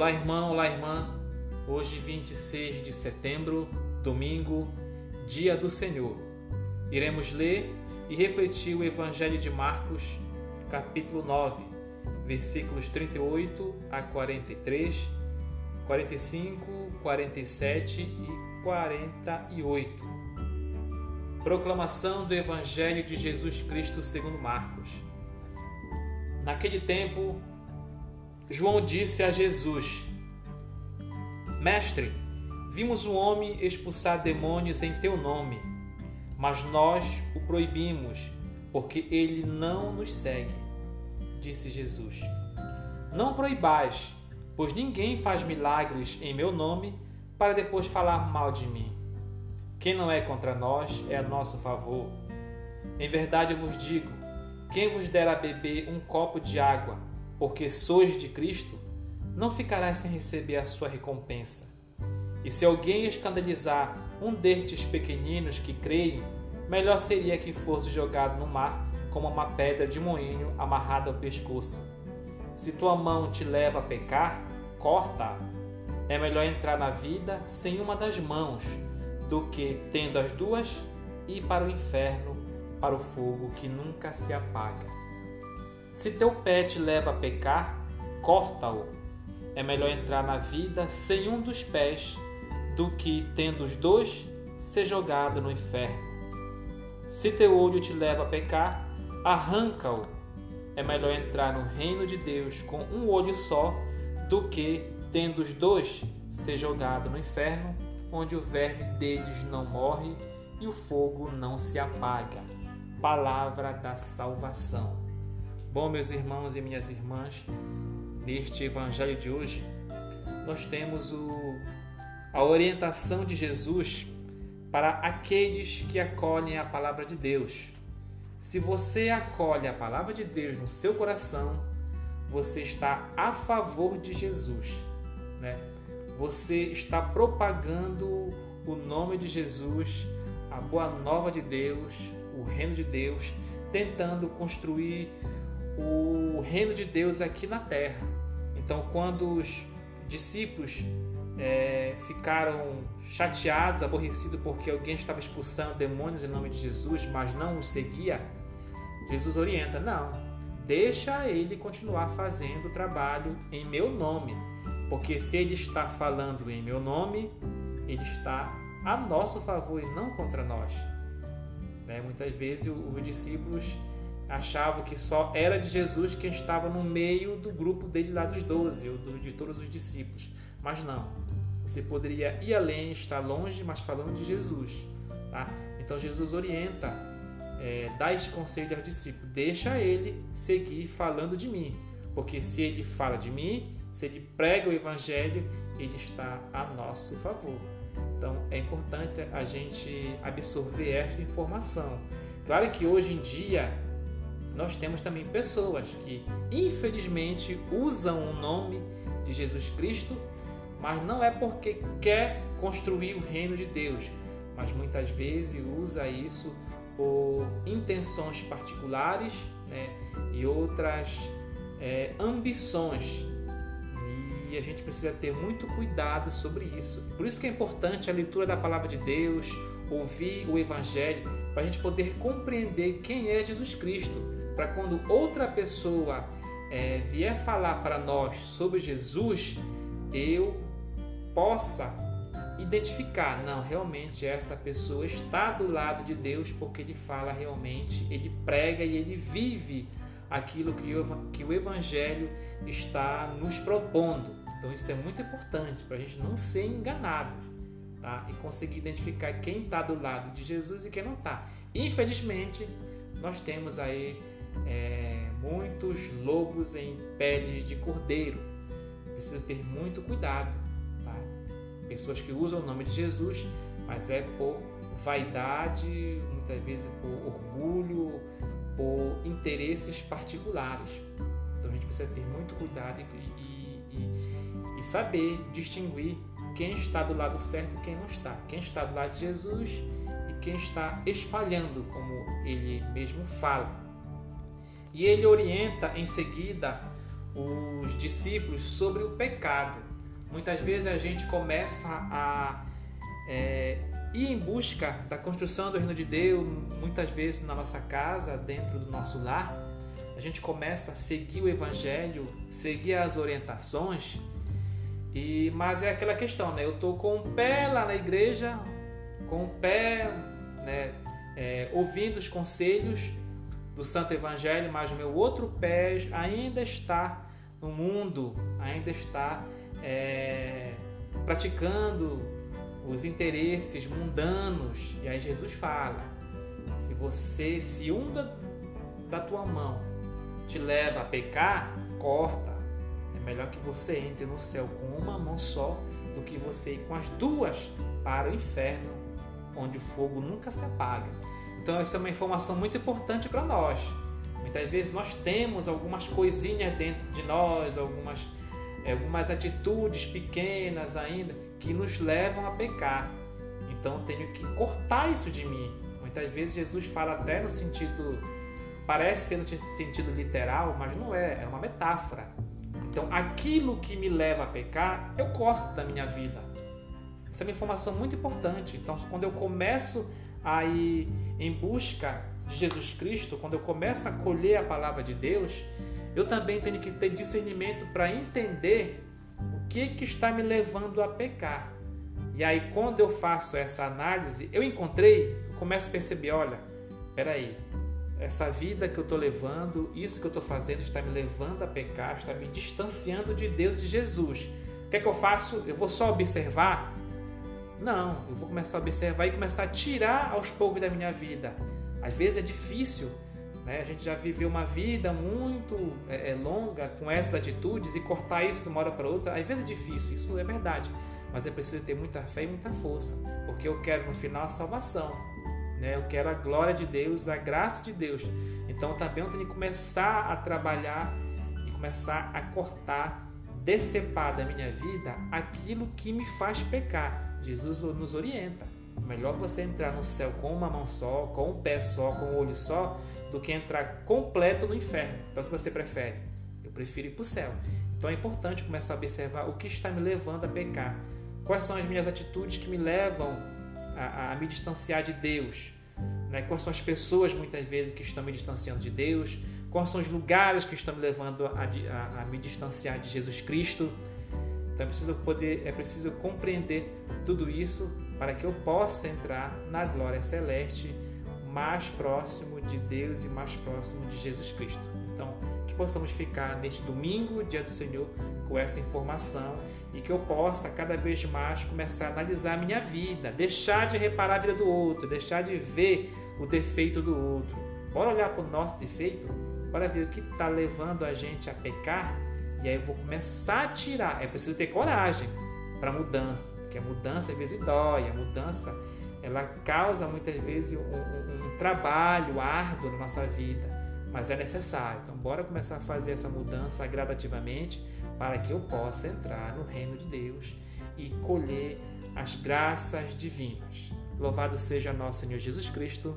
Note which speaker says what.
Speaker 1: Olá, irmão, olá, irmã. Hoje, 26 de setembro, domingo, dia do Senhor. Iremos ler e refletir o Evangelho de Marcos, capítulo 9, versículos 38 a 43, 45, 47 e 48. Proclamação do Evangelho de Jesus Cristo segundo Marcos. Naquele tempo, João disse a Jesus: Mestre, vimos um homem expulsar demônios em teu nome, mas nós o proibimos, porque ele não nos segue. Disse Jesus: Não proibais, pois ninguém faz milagres em meu nome para depois falar mal de mim. Quem não é contra nós é a nosso favor. Em verdade eu vos digo: quem vos der a beber um copo de água, porque sois de Cristo, não ficará sem receber a sua recompensa. E se alguém escandalizar um destes pequeninos que creem, melhor seria que fosse jogado no mar como uma pedra de moinho amarrada ao pescoço. Se tua mão te leva a pecar, corta-a. É melhor entrar na vida sem uma das mãos do que, tendo as duas, ir para o inferno, para o fogo que nunca se apaga. Se teu pé te leva a pecar, corta-o. É melhor entrar na vida sem um dos pés do que, tendo os dois, ser jogado no inferno. Se teu olho te leva a pecar, arranca-o. É melhor entrar no reino de Deus com um olho só do que, tendo os dois, ser jogado no inferno, onde o verme deles não morre e o fogo não se apaga. Palavra da salvação. Bom, meus irmãos e minhas irmãs, neste evangelho de hoje, nós temos o, a orientação de Jesus para aqueles que acolhem a palavra de Deus. Se você acolhe a palavra de Deus no seu coração, você está a favor de Jesus, né? Você está propagando o nome de Jesus, a boa nova de Deus, o reino de Deus, tentando construir o reino de Deus aqui na terra. Então, quando os discípulos é, ficaram chateados, aborrecidos porque alguém estava expulsando demônios em nome de Jesus, mas não os seguia, Jesus orienta: não, deixa ele continuar fazendo o trabalho em meu nome, porque se ele está falando em meu nome, ele está a nosso favor e não contra nós. Né? Muitas vezes os discípulos achavam que só era de Jesus quem estava no meio do grupo dele lá dos doze, ou de todos os discípulos. Mas não. Você poderia ir além, estar longe, mas falando de Jesus. Tá? Então Jesus orienta, é, dá esse conselho aos discípulos: deixa ele seguir falando de mim. Porque se ele fala de mim, se ele prega o evangelho, ele está a nosso favor. Então é importante a gente absorver esta informação. Claro que hoje em dia nós temos também pessoas que, infelizmente, usam o nome de Jesus Cristo, mas não é porque quer construir o reino de Deus, mas muitas vezes usa isso por intenções particulares né, e outras é, ambições. E a gente precisa ter muito cuidado sobre isso. Por isso que é importante a leitura da palavra de Deus, ouvir o Evangelho, para a gente poder compreender quem é Jesus Cristo para quando outra pessoa é, vier falar para nós sobre Jesus, eu possa identificar, não, realmente essa pessoa está do lado de Deus porque ele fala realmente, ele prega e ele vive aquilo que o, que o Evangelho está nos propondo. Então isso é muito importante para a gente não ser enganado tá? e conseguir identificar quem está do lado de Jesus e quem não está. Infelizmente, nós temos aí é, muitos lobos em pele de cordeiro. Precisa ter muito cuidado. Tá? Pessoas que usam o nome de Jesus, mas é por vaidade, muitas vezes por orgulho, por interesses particulares. Então a gente precisa ter muito cuidado e, e, e saber distinguir quem está do lado certo e quem não está. Quem está do lado de Jesus e quem está espalhando, como ele mesmo fala. E ele orienta em seguida os discípulos sobre o pecado. Muitas vezes a gente começa a é, ir em busca da construção do reino de Deus, muitas vezes na nossa casa, dentro do nosso lar. A gente começa a seguir o Evangelho, seguir as orientações, e mas é aquela questão, né? Eu tô com o pé lá na igreja, com o pé, né? É, ouvindo os conselhos do Santo Evangelho, mas o meu outro pé ainda está no mundo, ainda está é, praticando os interesses mundanos. E aí Jesus fala: se você, se um da, da tua mão te leva a pecar, corta. É melhor que você entre no céu com uma mão só do que você ir com as duas para o inferno, onde o fogo nunca se apaga. Então, essa é uma informação muito importante para nós. Muitas vezes nós temos algumas coisinhas dentro de nós, algumas, é, algumas atitudes pequenas ainda que nos levam a pecar. Então tenho que cortar isso de mim. Muitas vezes Jesus fala até no sentido, parece ser no sentido literal, mas não é, é uma metáfora. Então aquilo que me leva a pecar, eu corto da minha vida. Essa é uma informação muito importante. Então quando eu começo a ir em busca de Jesus Cristo, quando eu começo a colher a palavra de Deus, eu também tenho que ter discernimento para entender o que, que está me levando a pecar. E aí, quando eu faço essa análise, eu encontrei, eu começo a perceber: olha, peraí, essa vida que eu estou levando, isso que eu estou fazendo está me levando a pecar, está me distanciando de Deus e de Jesus. O que é que eu faço? Eu vou só observar? Não, eu vou começar a observar e começar a tirar aos poucos da minha vida. Às vezes é difícil, né? A gente já viveu uma vida muito é, é, longa com essas atitudes e cortar isso de uma hora para outra, às vezes é difícil, isso é verdade. Mas é preciso ter muita fé e muita força, porque eu quero no final a salvação. Né? Eu quero a glória de Deus, a graça de Deus. Então também eu tenho que começar a trabalhar e começar a cortar, decepar da minha vida aquilo que me faz pecar. Jesus nos orienta. Melhor você entrar no céu com uma mão só, com um pé só, com um olho só, do que entrar completo no inferno. Então, o que você prefere? Eu prefiro ir para o céu. Então, é importante começar a observar o que está me levando a pecar. Quais são as minhas atitudes que me levam a, a me distanciar de Deus? Né? Quais são as pessoas, muitas vezes, que estão me distanciando de Deus? Quais são os lugares que estão me levando a, a, a me distanciar de Jesus Cristo? Então, é preciso poder, é preciso compreender tudo isso para que eu possa entrar na glória celeste mais próximo de Deus e mais próximo de Jesus Cristo. Então, que possamos ficar neste domingo, dia do Senhor, com essa informação e que eu possa cada vez mais começar a analisar a minha vida, deixar de reparar a vida do outro, deixar de ver o defeito do outro. Bora olhar para o nosso defeito, bora ver o que está levando a gente a pecar e aí eu vou começar a tirar. É preciso ter coragem para mudança, porque a mudança às vezes dói, a mudança ela causa muitas vezes um, um, um trabalho árduo na nossa vida, mas é necessário. Então, bora começar a fazer essa mudança gradativamente para que eu possa entrar no reino de Deus e colher as graças divinas. Louvado seja nosso Senhor Jesus Cristo.